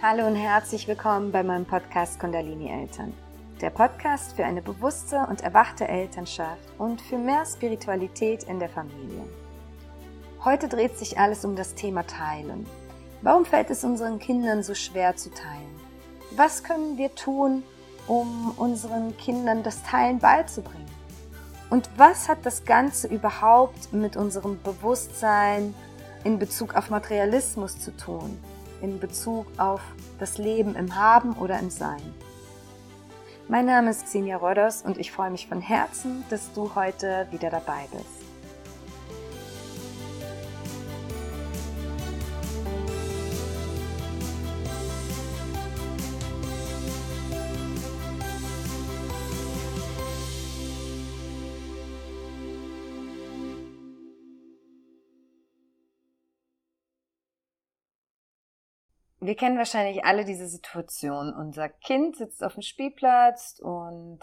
Hallo und herzlich willkommen bei meinem Podcast Kundalini Eltern. Der Podcast für eine bewusste und erwachte Elternschaft und für mehr Spiritualität in der Familie. Heute dreht sich alles um das Thema Teilen. Warum fällt es unseren Kindern so schwer zu teilen? Was können wir tun, um unseren Kindern das Teilen beizubringen? Und was hat das Ganze überhaupt mit unserem Bewusstsein in Bezug auf Materialismus zu tun? In Bezug auf das Leben im Haben oder im Sein. Mein Name ist Xenia Rodders und ich freue mich von Herzen, dass du heute wieder dabei bist. Wir kennen wahrscheinlich alle diese Situation. Unser Kind sitzt auf dem Spielplatz und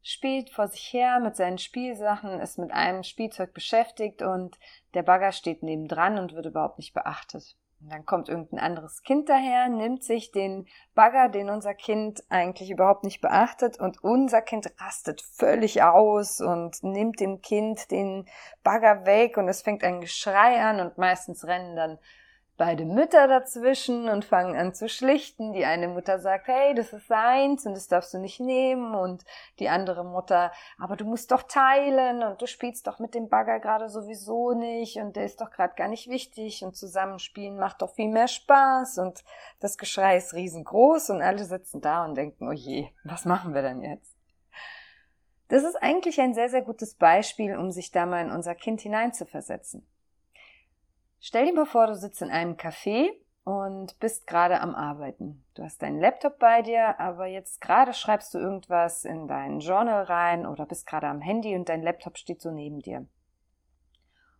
spielt vor sich her mit seinen Spielsachen, ist mit einem Spielzeug beschäftigt und der Bagger steht nebendran und wird überhaupt nicht beachtet. Und dann kommt irgendein anderes Kind daher, nimmt sich den Bagger, den unser Kind eigentlich überhaupt nicht beachtet, und unser Kind rastet völlig aus und nimmt dem Kind den Bagger weg und es fängt ein Geschrei an und meistens rennen dann beide Mütter dazwischen und fangen an zu schlichten. Die eine Mutter sagt, hey, das ist seins und das darfst du nicht nehmen. Und die andere Mutter, aber du musst doch teilen und du spielst doch mit dem Bagger gerade sowieso nicht und der ist doch gerade gar nicht wichtig und Zusammenspielen macht doch viel mehr Spaß und das Geschrei ist riesengroß und alle sitzen da und denken, oh je, was machen wir denn jetzt? Das ist eigentlich ein sehr, sehr gutes Beispiel, um sich da mal in unser Kind hineinzuversetzen. Stell dir mal vor, du sitzt in einem Café und bist gerade am Arbeiten. Du hast deinen Laptop bei dir, aber jetzt gerade schreibst du irgendwas in dein Journal rein oder bist gerade am Handy und dein Laptop steht so neben dir.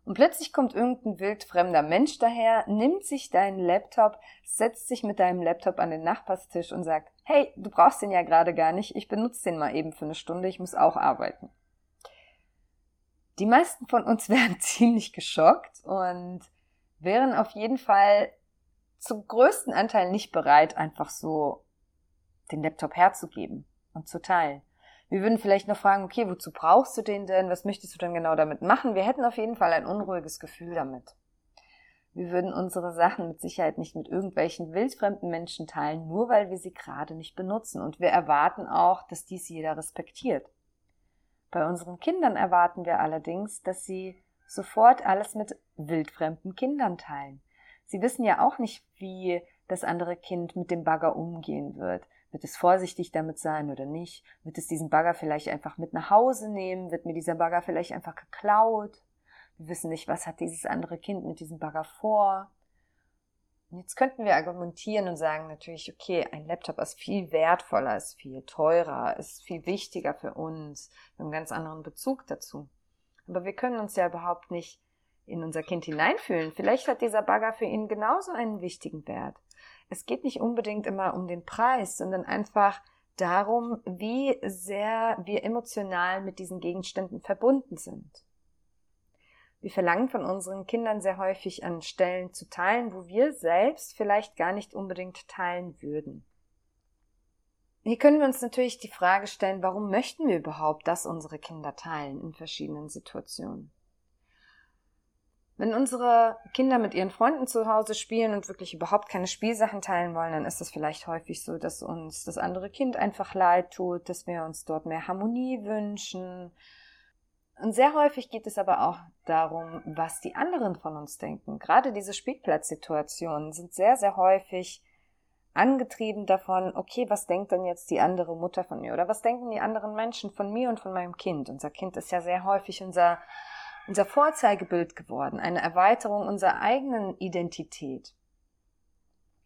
Und plötzlich kommt irgendein wildfremder Mensch daher, nimmt sich deinen Laptop, setzt sich mit deinem Laptop an den Nachbarstisch und sagt, hey, du brauchst den ja gerade gar nicht, ich benutze den mal eben für eine Stunde, ich muss auch arbeiten. Die meisten von uns werden ziemlich geschockt und wären auf jeden Fall zum größten Anteil nicht bereit, einfach so den Laptop herzugeben und zu teilen. Wir würden vielleicht noch fragen, okay, wozu brauchst du den denn? Was möchtest du denn genau damit machen? Wir hätten auf jeden Fall ein unruhiges Gefühl damit. Wir würden unsere Sachen mit Sicherheit nicht mit irgendwelchen wildfremden Menschen teilen, nur weil wir sie gerade nicht benutzen. Und wir erwarten auch, dass dies jeder respektiert. Bei unseren Kindern erwarten wir allerdings, dass sie sofort alles mit wildfremden Kindern teilen. Sie wissen ja auch nicht, wie das andere Kind mit dem Bagger umgehen wird. Wird es vorsichtig damit sein oder nicht? Wird es diesen Bagger vielleicht einfach mit nach Hause nehmen? Wird mir dieser Bagger vielleicht einfach geklaut? Wir wissen nicht, was hat dieses andere Kind mit diesem Bagger vor? Und jetzt könnten wir argumentieren und sagen natürlich, okay, ein Laptop ist viel wertvoller, ist viel teurer, ist viel wichtiger für uns, einen ganz anderen Bezug dazu. Aber wir können uns ja überhaupt nicht in unser Kind hineinfühlen. Vielleicht hat dieser Bagger für ihn genauso einen wichtigen Wert. Es geht nicht unbedingt immer um den Preis, sondern einfach darum, wie sehr wir emotional mit diesen Gegenständen verbunden sind. Wir verlangen von unseren Kindern sehr häufig an Stellen zu teilen, wo wir selbst vielleicht gar nicht unbedingt teilen würden. Hier können wir uns natürlich die Frage stellen, warum möchten wir überhaupt, dass unsere Kinder teilen in verschiedenen Situationen? Wenn unsere Kinder mit ihren Freunden zu Hause spielen und wirklich überhaupt keine Spielsachen teilen wollen, dann ist es vielleicht häufig so, dass uns das andere Kind einfach leid tut, dass wir uns dort mehr Harmonie wünschen. Und sehr häufig geht es aber auch darum, was die anderen von uns denken. Gerade diese Spielplatzsituationen sind sehr, sehr häufig angetrieben davon, okay, was denkt denn jetzt die andere Mutter von mir oder was denken die anderen Menschen von mir und von meinem Kind? Unser Kind ist ja sehr häufig unser, unser Vorzeigebild geworden, eine Erweiterung unserer eigenen Identität.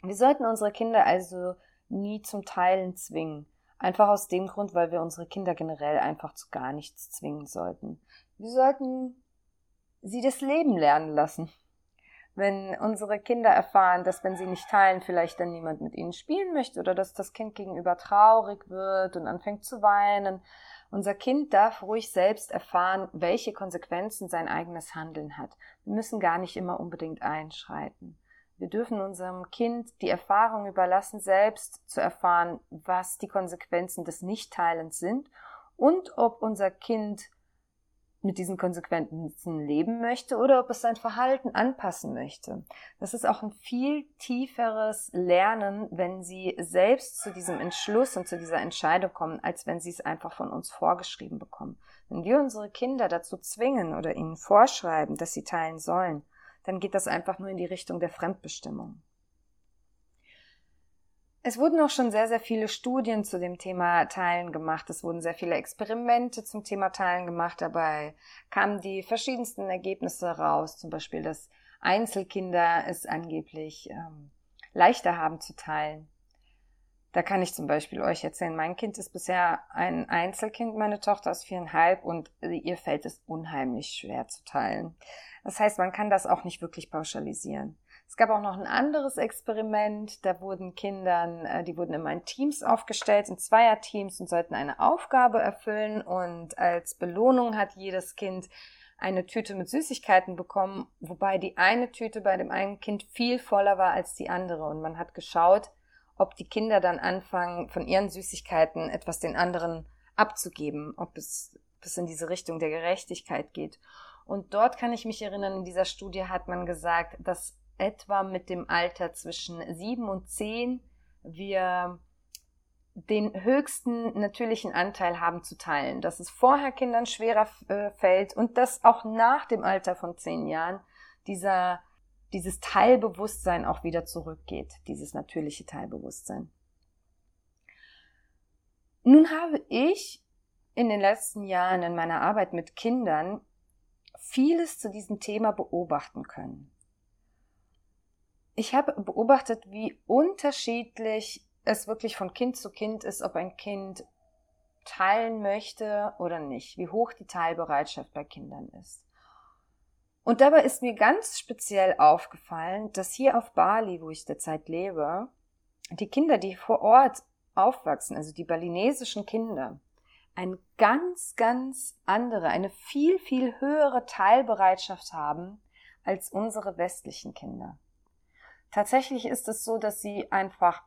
Wir sollten unsere Kinder also nie zum Teilen zwingen. Einfach aus dem Grund, weil wir unsere Kinder generell einfach zu gar nichts zwingen sollten. Wir sollten sie das Leben lernen lassen wenn unsere Kinder erfahren, dass wenn sie nicht teilen, vielleicht dann niemand mit ihnen spielen möchte oder dass das Kind gegenüber traurig wird und anfängt zu weinen. Unser Kind darf ruhig selbst erfahren, welche Konsequenzen sein eigenes Handeln hat. Wir müssen gar nicht immer unbedingt einschreiten. Wir dürfen unserem Kind die Erfahrung überlassen, selbst zu erfahren, was die Konsequenzen des Nichtteilens sind und ob unser Kind mit diesen Konsequenzen leben möchte oder ob es sein Verhalten anpassen möchte. Das ist auch ein viel tieferes Lernen, wenn sie selbst zu diesem Entschluss und zu dieser Entscheidung kommen, als wenn sie es einfach von uns vorgeschrieben bekommen. Wenn wir unsere Kinder dazu zwingen oder ihnen vorschreiben, dass sie teilen sollen, dann geht das einfach nur in die Richtung der Fremdbestimmung. Es wurden auch schon sehr, sehr viele Studien zu dem Thema Teilen gemacht. Es wurden sehr viele Experimente zum Thema Teilen gemacht. Dabei kamen die verschiedensten Ergebnisse raus. Zum Beispiel, dass Einzelkinder es angeblich ähm, leichter haben zu teilen. Da kann ich zum Beispiel euch erzählen, mein Kind ist bisher ein Einzelkind, meine Tochter ist viereinhalb und ihr fällt es unheimlich schwer zu teilen. Das heißt, man kann das auch nicht wirklich pauschalisieren. Es gab auch noch ein anderes Experiment, da wurden Kindern, äh, die wurden immer in Teams aufgestellt, in Zweierteams und sollten eine Aufgabe erfüllen. Und als Belohnung hat jedes Kind eine Tüte mit Süßigkeiten bekommen, wobei die eine Tüte bei dem einen Kind viel voller war als die andere. Und man hat geschaut, ob die Kinder dann anfangen, von ihren Süßigkeiten etwas den anderen abzugeben, ob es, ob es in diese Richtung der Gerechtigkeit geht. Und dort kann ich mich erinnern, in dieser Studie hat man gesagt, dass etwa mit dem Alter zwischen sieben und zehn wir den höchsten natürlichen Anteil haben zu teilen, dass es vorher Kindern schwerer äh, fällt und dass auch nach dem Alter von zehn Jahren dieser, dieses Teilbewusstsein auch wieder zurückgeht, dieses natürliche Teilbewusstsein. Nun habe ich in den letzten Jahren in meiner Arbeit mit Kindern vieles zu diesem Thema beobachten können. Ich habe beobachtet, wie unterschiedlich es wirklich von Kind zu Kind ist, ob ein Kind teilen möchte oder nicht, wie hoch die Teilbereitschaft bei Kindern ist. Und dabei ist mir ganz speziell aufgefallen, dass hier auf Bali, wo ich derzeit lebe, die Kinder, die vor Ort aufwachsen, also die balinesischen Kinder, eine ganz, ganz andere, eine viel, viel höhere Teilbereitschaft haben als unsere westlichen Kinder. Tatsächlich ist es so, dass sie einfach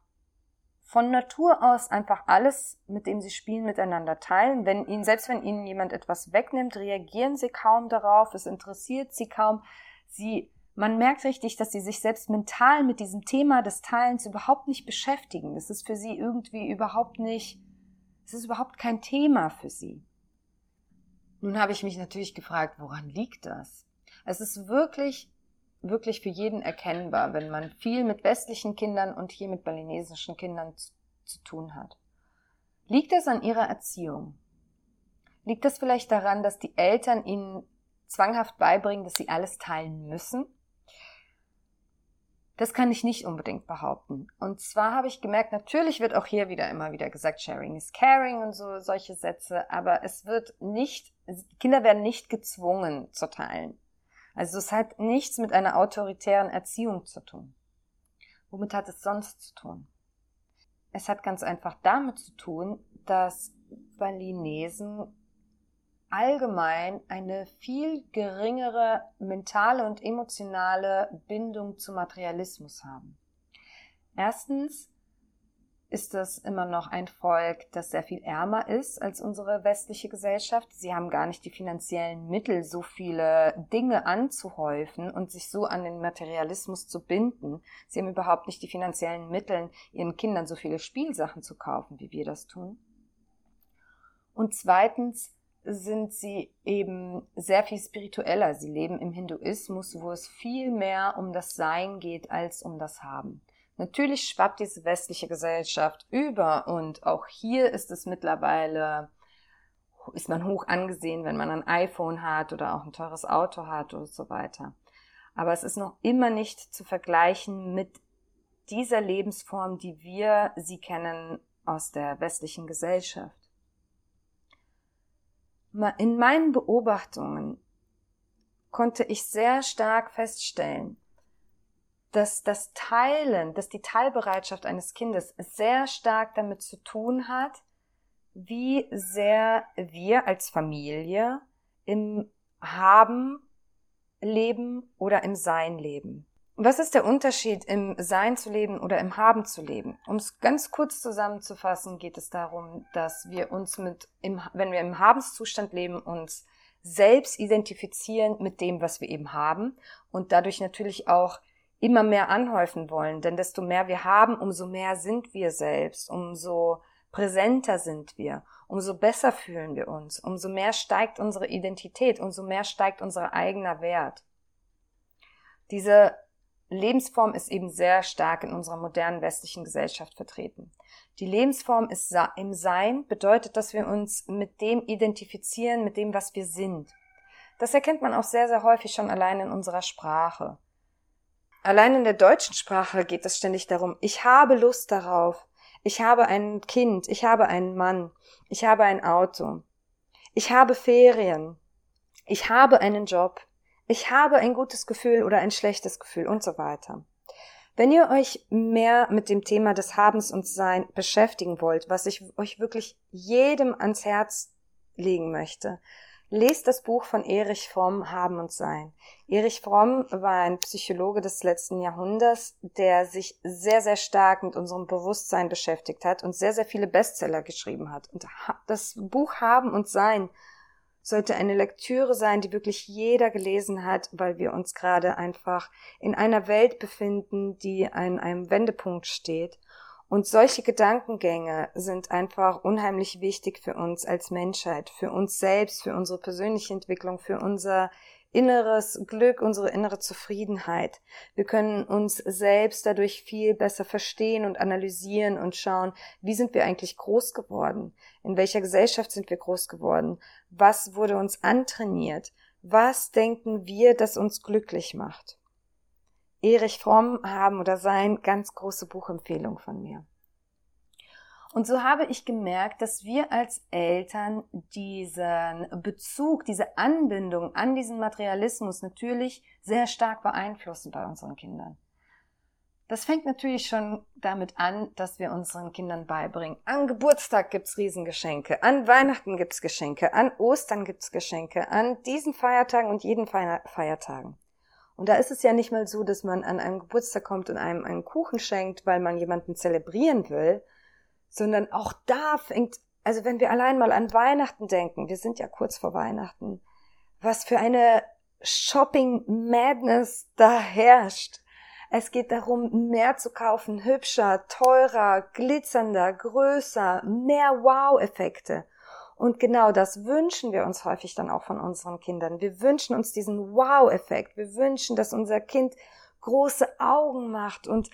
von Natur aus einfach alles, mit dem sie spielen, miteinander teilen. Wenn ihnen, selbst wenn ihnen jemand etwas wegnimmt, reagieren sie kaum darauf, es interessiert sie kaum. Sie, man merkt richtig, dass sie sich selbst mental mit diesem Thema des Teilens überhaupt nicht beschäftigen. Das ist für sie irgendwie überhaupt nicht es ist überhaupt kein Thema für sie. Nun habe ich mich natürlich gefragt, woran liegt das? Es ist wirklich, wirklich für jeden erkennbar, wenn man viel mit westlichen Kindern und hier mit balinesischen Kindern zu, zu tun hat. Liegt es an ihrer Erziehung? Liegt es vielleicht daran, dass die Eltern ihnen zwanghaft beibringen, dass sie alles teilen müssen? Das kann ich nicht unbedingt behaupten. Und zwar habe ich gemerkt, natürlich wird auch hier wieder immer wieder gesagt, Sharing is Caring und so solche Sätze, aber es wird nicht, Kinder werden nicht gezwungen zu teilen. Also es hat nichts mit einer autoritären Erziehung zu tun. Womit hat es sonst zu tun? Es hat ganz einfach damit zu tun, dass Balinesen allgemein eine viel geringere mentale und emotionale Bindung zu Materialismus haben. Erstens ist es immer noch ein Volk, das sehr viel ärmer ist als unsere westliche Gesellschaft. Sie haben gar nicht die finanziellen Mittel, so viele Dinge anzuhäufen und sich so an den Materialismus zu binden. Sie haben überhaupt nicht die finanziellen Mittel, ihren Kindern so viele Spielsachen zu kaufen, wie wir das tun. Und zweitens sind sie eben sehr viel spiritueller. Sie leben im Hinduismus, wo es viel mehr um das Sein geht als um das Haben. Natürlich schwappt diese westliche Gesellschaft über und auch hier ist es mittlerweile, ist man hoch angesehen, wenn man ein iPhone hat oder auch ein teures Auto hat und so weiter. Aber es ist noch immer nicht zu vergleichen mit dieser Lebensform, die wir sie kennen aus der westlichen Gesellschaft in meinen Beobachtungen konnte ich sehr stark feststellen, dass das Teilen, dass die Teilbereitschaft eines Kindes sehr stark damit zu tun hat, wie sehr wir als Familie im Haben leben oder im Sein leben. Was ist der Unterschied im Sein zu leben oder im Haben zu leben? Um es ganz kurz zusammenzufassen, geht es darum, dass wir uns mit, im, wenn wir im Habenszustand leben, uns selbst identifizieren mit dem, was wir eben haben und dadurch natürlich auch immer mehr anhäufen wollen. Denn desto mehr wir haben, umso mehr sind wir selbst, umso präsenter sind wir, umso besser fühlen wir uns, umso mehr steigt unsere Identität, umso mehr steigt unser eigener Wert. Diese Lebensform ist eben sehr stark in unserer modernen westlichen Gesellschaft vertreten. Die Lebensform ist im Sein bedeutet, dass wir uns mit dem identifizieren, mit dem, was wir sind. Das erkennt man auch sehr, sehr häufig schon allein in unserer Sprache. Allein in der deutschen Sprache geht es ständig darum, ich habe Lust darauf, ich habe ein Kind, ich habe einen Mann, ich habe ein Auto, ich habe Ferien, ich habe einen Job, ich habe ein gutes Gefühl oder ein schlechtes Gefühl und so weiter. Wenn ihr euch mehr mit dem Thema des Habens und Sein beschäftigen wollt, was ich euch wirklich jedem ans Herz legen möchte, lest das Buch von Erich Fromm Haben und Sein. Erich Fromm war ein Psychologe des letzten Jahrhunderts, der sich sehr, sehr stark mit unserem Bewusstsein beschäftigt hat und sehr, sehr viele Bestseller geschrieben hat. Und das Buch Haben und Sein sollte eine Lektüre sein, die wirklich jeder gelesen hat, weil wir uns gerade einfach in einer Welt befinden, die an einem Wendepunkt steht. Und solche Gedankengänge sind einfach unheimlich wichtig für uns als Menschheit, für uns selbst, für unsere persönliche Entwicklung, für unser inneres Glück, unsere innere Zufriedenheit. Wir können uns selbst dadurch viel besser verstehen und analysieren und schauen, wie sind wir eigentlich groß geworden? In welcher Gesellschaft sind wir groß geworden? Was wurde uns antrainiert? Was denken wir, das uns glücklich macht? Erich Fromm haben oder sein ganz große Buchempfehlung von mir. Und so habe ich gemerkt, dass wir als Eltern diesen Bezug, diese Anbindung an diesen Materialismus natürlich sehr stark beeinflussen bei unseren Kindern. Das fängt natürlich schon damit an, dass wir unseren Kindern beibringen. An Geburtstag gibt's Riesengeschenke, an Weihnachten gibt's Geschenke, an Ostern gibt's Geschenke, an diesen Feiertagen und jeden Feiertagen. Und da ist es ja nicht mal so, dass man an einem Geburtstag kommt und einem einen Kuchen schenkt, weil man jemanden zelebrieren will, sondern auch da fängt, also wenn wir allein mal an Weihnachten denken, wir sind ja kurz vor Weihnachten, was für eine Shopping Madness da herrscht. Es geht darum, mehr zu kaufen, hübscher, teurer, glitzernder, größer, mehr Wow-Effekte. Und genau das wünschen wir uns häufig dann auch von unseren Kindern. Wir wünschen uns diesen Wow-Effekt. Wir wünschen, dass unser Kind große Augen macht und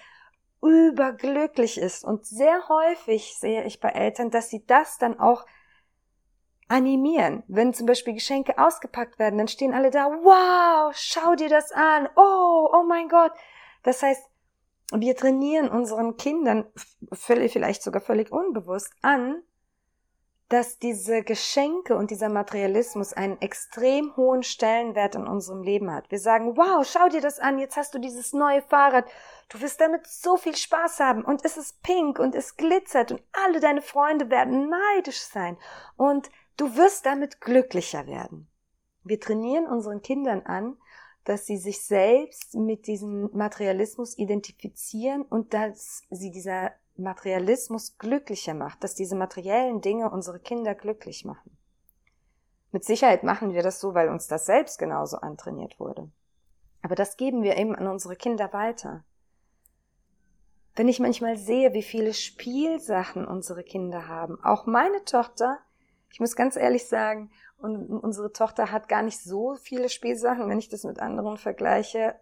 überglücklich ist. Und sehr häufig sehe ich bei Eltern, dass sie das dann auch animieren. Wenn zum Beispiel Geschenke ausgepackt werden, dann stehen alle da, wow, schau dir das an, oh, oh mein Gott. Das heißt, wir trainieren unseren Kindern völlig, vielleicht sogar völlig unbewusst an, dass diese Geschenke und dieser Materialismus einen extrem hohen Stellenwert in unserem Leben hat. Wir sagen, wow, schau dir das an, jetzt hast du dieses neue Fahrrad, du wirst damit so viel Spaß haben und es ist pink und es glitzert und alle deine Freunde werden neidisch sein und du wirst damit glücklicher werden. Wir trainieren unseren Kindern an, dass sie sich selbst mit diesem Materialismus identifizieren und dass sie dieser Materialismus glücklicher macht, dass diese materiellen Dinge unsere Kinder glücklich machen. Mit Sicherheit machen wir das so, weil uns das selbst genauso antrainiert wurde. Aber das geben wir eben an unsere Kinder weiter. Wenn ich manchmal sehe, wie viele Spielsachen unsere Kinder haben, auch meine Tochter, ich muss ganz ehrlich sagen, unsere Tochter hat gar nicht so viele Spielsachen, wenn ich das mit anderen vergleiche,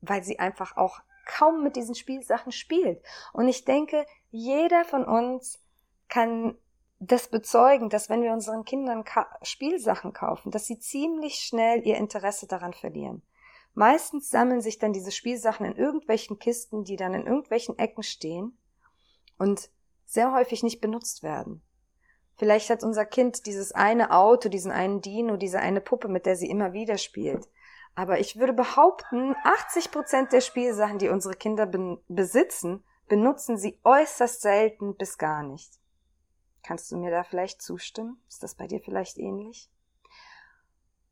weil sie einfach auch kaum mit diesen Spielsachen spielt. Und ich denke, jeder von uns kann das bezeugen, dass wenn wir unseren Kindern Spielsachen kaufen, dass sie ziemlich schnell ihr Interesse daran verlieren. Meistens sammeln sich dann diese Spielsachen in irgendwelchen Kisten, die dann in irgendwelchen Ecken stehen und sehr häufig nicht benutzt werden. Vielleicht hat unser Kind dieses eine Auto, diesen einen Dino, diese eine Puppe, mit der sie immer wieder spielt. Aber ich würde behaupten, 80 Prozent der Spielsachen, die unsere Kinder besitzen, benutzen sie äußerst selten bis gar nicht. Kannst du mir da vielleicht zustimmen? Ist das bei dir vielleicht ähnlich?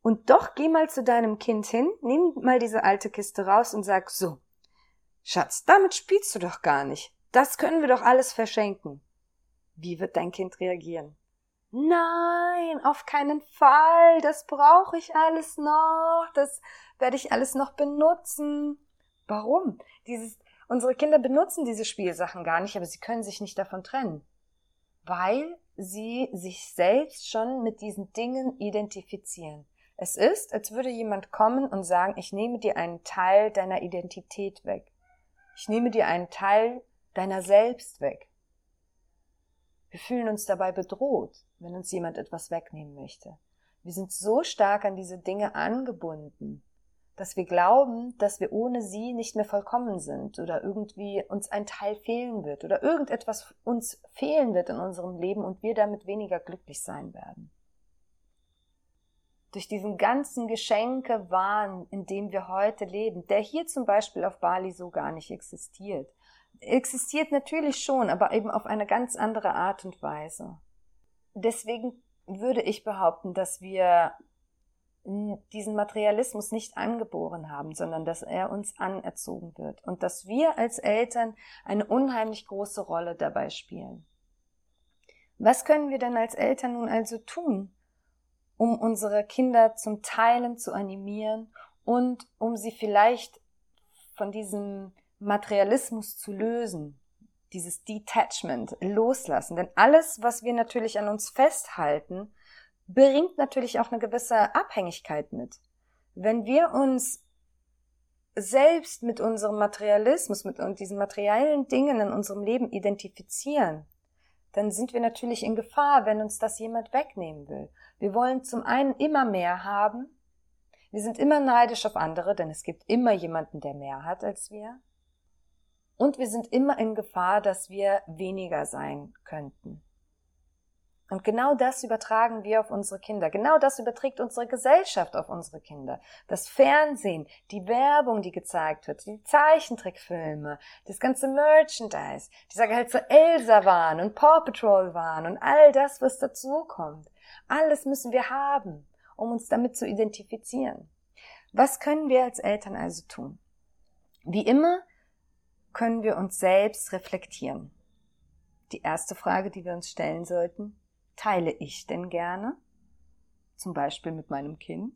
Und doch geh mal zu deinem Kind hin, nimm mal diese alte Kiste raus und sag so, Schatz, damit spielst du doch gar nicht. Das können wir doch alles verschenken. Wie wird dein Kind reagieren? Nein, auf keinen Fall. Das brauche ich alles noch. Das werde ich alles noch benutzen. Warum? Dieses, unsere Kinder benutzen diese Spielsachen gar nicht, aber sie können sich nicht davon trennen. Weil sie sich selbst schon mit diesen Dingen identifizieren. Es ist, als würde jemand kommen und sagen, ich nehme dir einen Teil deiner Identität weg. Ich nehme dir einen Teil deiner selbst weg. Wir fühlen uns dabei bedroht, wenn uns jemand etwas wegnehmen möchte. Wir sind so stark an diese Dinge angebunden, dass wir glauben, dass wir ohne sie nicht mehr vollkommen sind oder irgendwie uns ein Teil fehlen wird oder irgendetwas uns fehlen wird in unserem Leben und wir damit weniger glücklich sein werden durch diesen ganzen Geschenkewahn, in dem wir heute leben, der hier zum Beispiel auf Bali so gar nicht existiert. Existiert natürlich schon, aber eben auf eine ganz andere Art und Weise. Deswegen würde ich behaupten, dass wir diesen Materialismus nicht angeboren haben, sondern dass er uns anerzogen wird und dass wir als Eltern eine unheimlich große Rolle dabei spielen. Was können wir denn als Eltern nun also tun, um unsere Kinder zum Teilen zu animieren und um sie vielleicht von diesem Materialismus zu lösen, dieses Detachment loslassen. Denn alles, was wir natürlich an uns festhalten, bringt natürlich auch eine gewisse Abhängigkeit mit. Wenn wir uns selbst mit unserem Materialismus, mit diesen materiellen Dingen in unserem Leben identifizieren, dann sind wir natürlich in Gefahr, wenn uns das jemand wegnehmen will. Wir wollen zum einen immer mehr haben. Wir sind immer neidisch auf andere, denn es gibt immer jemanden, der mehr hat als wir. Und wir sind immer in Gefahr, dass wir weniger sein könnten. Und genau das übertragen wir auf unsere Kinder. Genau das überträgt unsere Gesellschaft auf unsere Kinder. Das Fernsehen, die Werbung, die gezeigt wird, die Zeichentrickfilme, das ganze Merchandise, dieser halt so Elsa waren und Paw Patrol waren und all das, was dazukommt. Alles müssen wir haben, um uns damit zu identifizieren. Was können wir als Eltern also tun? Wie immer können wir uns selbst reflektieren. Die erste Frage, die wir uns stellen sollten, teile ich denn gerne? Zum Beispiel mit meinem Kind?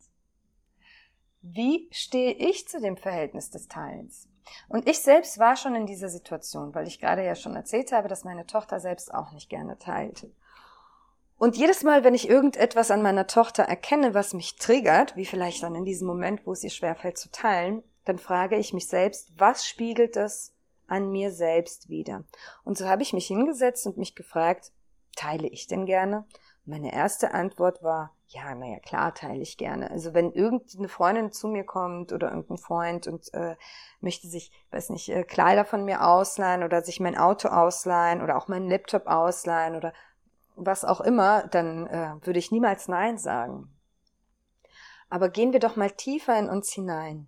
Wie stehe ich zu dem Verhältnis des Teilens? Und ich selbst war schon in dieser Situation, weil ich gerade ja schon erzählt habe, dass meine Tochter selbst auch nicht gerne teilt. Und jedes Mal, wenn ich irgendetwas an meiner Tochter erkenne, was mich triggert, wie vielleicht dann in diesem Moment, wo es ihr schwerfällt zu teilen, dann frage ich mich selbst, was spiegelt es an mir selbst wieder? Und so habe ich mich hingesetzt und mich gefragt, teile ich denn gerne? Meine erste Antwort war, ja, naja, klar teile ich gerne. Also wenn irgendeine Freundin zu mir kommt oder irgendein Freund und äh, möchte sich, weiß nicht, äh, Kleider von mir ausleihen oder sich mein Auto ausleihen oder auch meinen Laptop ausleihen oder was auch immer, dann äh, würde ich niemals Nein sagen. Aber gehen wir doch mal tiefer in uns hinein.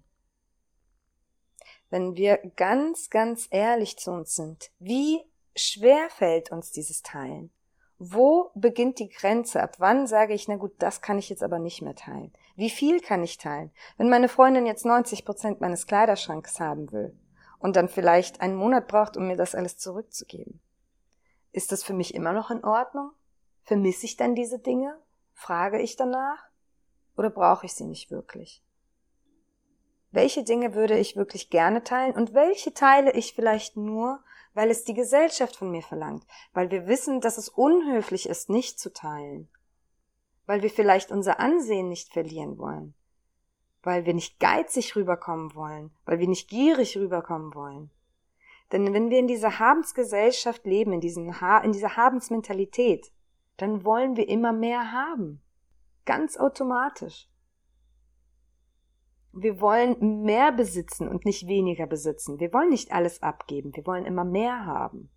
Wenn wir ganz, ganz ehrlich zu uns sind, wie schwer fällt uns dieses Teilen? Wo beginnt die Grenze? Ab wann sage ich, na gut, das kann ich jetzt aber nicht mehr teilen? Wie viel kann ich teilen? Wenn meine Freundin jetzt 90 Prozent meines Kleiderschranks haben will und dann vielleicht einen Monat braucht, um mir das alles zurückzugeben, ist das für mich immer noch in Ordnung? Vermisse ich dann diese Dinge? Frage ich danach? Oder brauche ich sie nicht wirklich? Welche Dinge würde ich wirklich gerne teilen und welche teile ich vielleicht nur, weil es die Gesellschaft von mir verlangt, weil wir wissen, dass es unhöflich ist, nicht zu teilen, weil wir vielleicht unser Ansehen nicht verlieren wollen, weil wir nicht geizig rüberkommen wollen, weil wir nicht gierig rüberkommen wollen. Denn wenn wir in dieser Habensgesellschaft leben, in, diesen ha in dieser Habensmentalität, dann wollen wir immer mehr haben. Ganz automatisch. Wir wollen mehr besitzen und nicht weniger besitzen. Wir wollen nicht alles abgeben. Wir wollen immer mehr haben,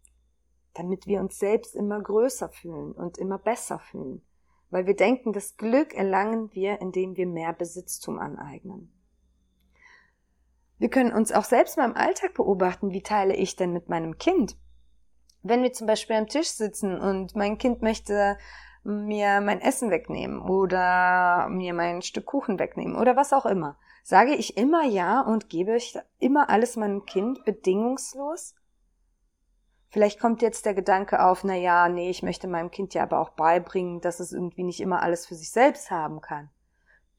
damit wir uns selbst immer größer fühlen und immer besser fühlen. Weil wir denken, das Glück erlangen wir, indem wir mehr Besitztum aneignen. Wir können uns auch selbst mal im Alltag beobachten, wie teile ich denn mit meinem Kind? Wenn wir zum Beispiel am Tisch sitzen und mein Kind möchte mir mein Essen wegnehmen oder mir mein Stück Kuchen wegnehmen oder was auch immer, Sage ich immer Ja und gebe ich immer alles meinem Kind bedingungslos? Vielleicht kommt jetzt der Gedanke auf, na ja, nee, ich möchte meinem Kind ja aber auch beibringen, dass es irgendwie nicht immer alles für sich selbst haben kann.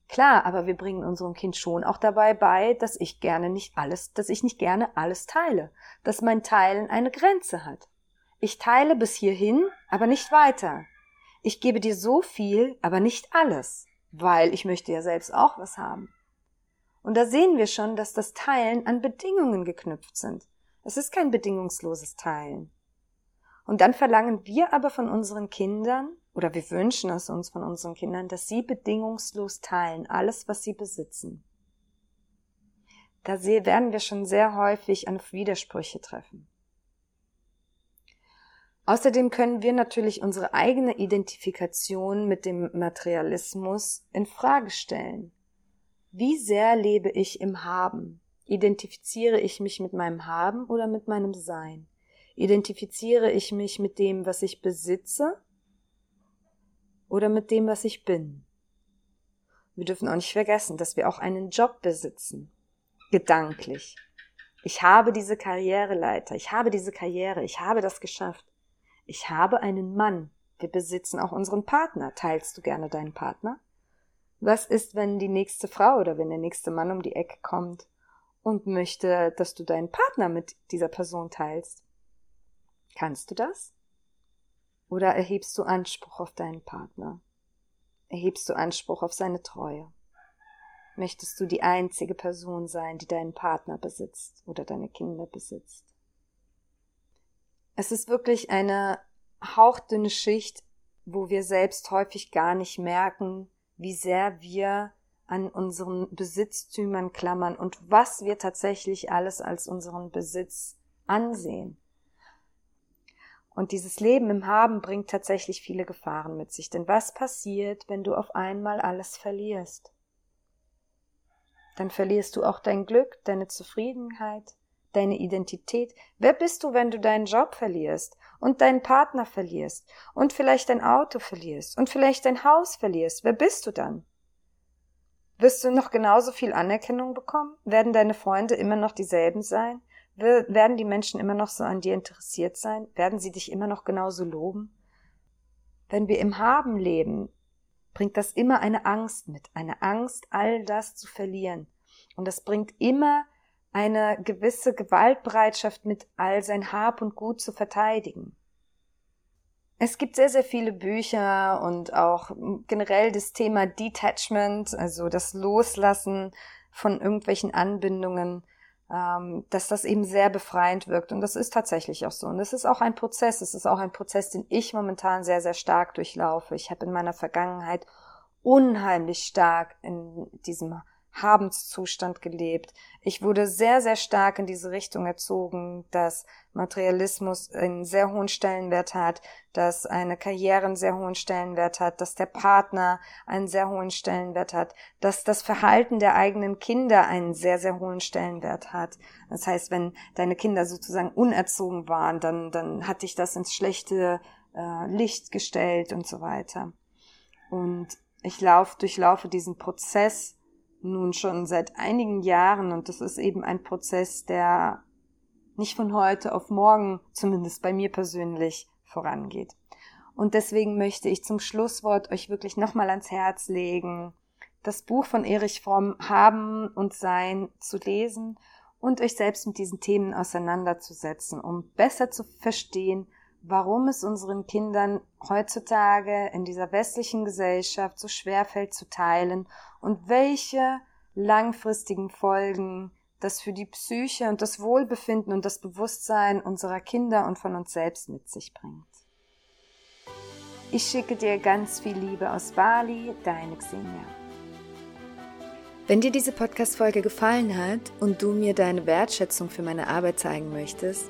Klar, aber wir bringen unserem Kind schon auch dabei bei, dass ich gerne nicht alles, dass ich nicht gerne alles teile, dass mein Teilen eine Grenze hat. Ich teile bis hierhin, aber nicht weiter. Ich gebe dir so viel, aber nicht alles, weil ich möchte ja selbst auch was haben. Und da sehen wir schon, dass das Teilen an Bedingungen geknüpft sind. Es ist kein bedingungsloses Teilen. Und dann verlangen wir aber von unseren Kindern, oder wir wünschen es uns von unseren Kindern, dass sie bedingungslos teilen, alles, was sie besitzen. Da werden wir schon sehr häufig auf Widersprüche treffen. Außerdem können wir natürlich unsere eigene Identifikation mit dem Materialismus in Frage stellen. Wie sehr lebe ich im Haben? Identifiziere ich mich mit meinem Haben oder mit meinem Sein? Identifiziere ich mich mit dem, was ich besitze oder mit dem, was ich bin? Wir dürfen auch nicht vergessen, dass wir auch einen Job besitzen. Gedanklich. Ich habe diese Karriereleiter, ich habe diese Karriere, ich habe das geschafft. Ich habe einen Mann. Wir besitzen auch unseren Partner. Teilst du gerne deinen Partner? Was ist, wenn die nächste Frau oder wenn der nächste Mann um die Ecke kommt und möchte, dass du deinen Partner mit dieser Person teilst? Kannst du das? Oder erhebst du Anspruch auf deinen Partner? Erhebst du Anspruch auf seine Treue? Möchtest du die einzige Person sein, die deinen Partner besitzt oder deine Kinder besitzt? Es ist wirklich eine hauchdünne Schicht, wo wir selbst häufig gar nicht merken, wie sehr wir an unseren Besitztümern klammern und was wir tatsächlich alles als unseren Besitz ansehen. Und dieses Leben im Haben bringt tatsächlich viele Gefahren mit sich. Denn was passiert, wenn du auf einmal alles verlierst? Dann verlierst du auch dein Glück, deine Zufriedenheit, deine Identität. Wer bist du, wenn du deinen Job verlierst und deinen Partner verlierst und vielleicht dein Auto verlierst und vielleicht dein Haus verlierst? Wer bist du dann? Wirst du noch genauso viel Anerkennung bekommen? Werden deine Freunde immer noch dieselben sein? Werden die Menschen immer noch so an dir interessiert sein? Werden sie dich immer noch genauso loben? Wenn wir im Haben leben, bringt das immer eine Angst mit, eine Angst, all das zu verlieren. Und das bringt immer eine gewisse Gewaltbereitschaft mit, all sein Hab und Gut zu verteidigen. Es gibt sehr, sehr viele Bücher und auch generell das Thema Detachment, also das Loslassen von irgendwelchen Anbindungen, ähm, dass das eben sehr befreiend wirkt. Und das ist tatsächlich auch so. Und es ist auch ein Prozess. Es ist auch ein Prozess, den ich momentan sehr, sehr stark durchlaufe. Ich habe in meiner Vergangenheit unheimlich stark in diesem Habenszustand gelebt. Ich wurde sehr, sehr stark in diese Richtung erzogen, dass Materialismus einen sehr hohen Stellenwert hat, dass eine Karriere einen sehr hohen Stellenwert hat, dass der Partner einen sehr hohen Stellenwert hat, dass das Verhalten der eigenen Kinder einen sehr, sehr hohen Stellenwert hat. Das heißt, wenn deine Kinder sozusagen unerzogen waren, dann, dann hat dich das ins schlechte äh, Licht gestellt und so weiter. Und ich lauf, durchlaufe diesen Prozess nun schon seit einigen Jahren und das ist eben ein Prozess, der nicht von heute auf morgen, zumindest bei mir persönlich, vorangeht. Und deswegen möchte ich zum Schlusswort euch wirklich nochmal ans Herz legen, das Buch von Erich Fromm Haben und Sein zu lesen und euch selbst mit diesen Themen auseinanderzusetzen, um besser zu verstehen, warum es unseren Kindern heutzutage in dieser westlichen Gesellschaft so schwer fällt zu teilen und welche langfristigen Folgen das für die Psyche und das Wohlbefinden und das Bewusstsein unserer Kinder und von uns selbst mit sich bringt. Ich schicke dir ganz viel Liebe aus Bali, deine Xenia. Wenn dir diese Podcast-Folge gefallen hat und du mir deine Wertschätzung für meine Arbeit zeigen möchtest,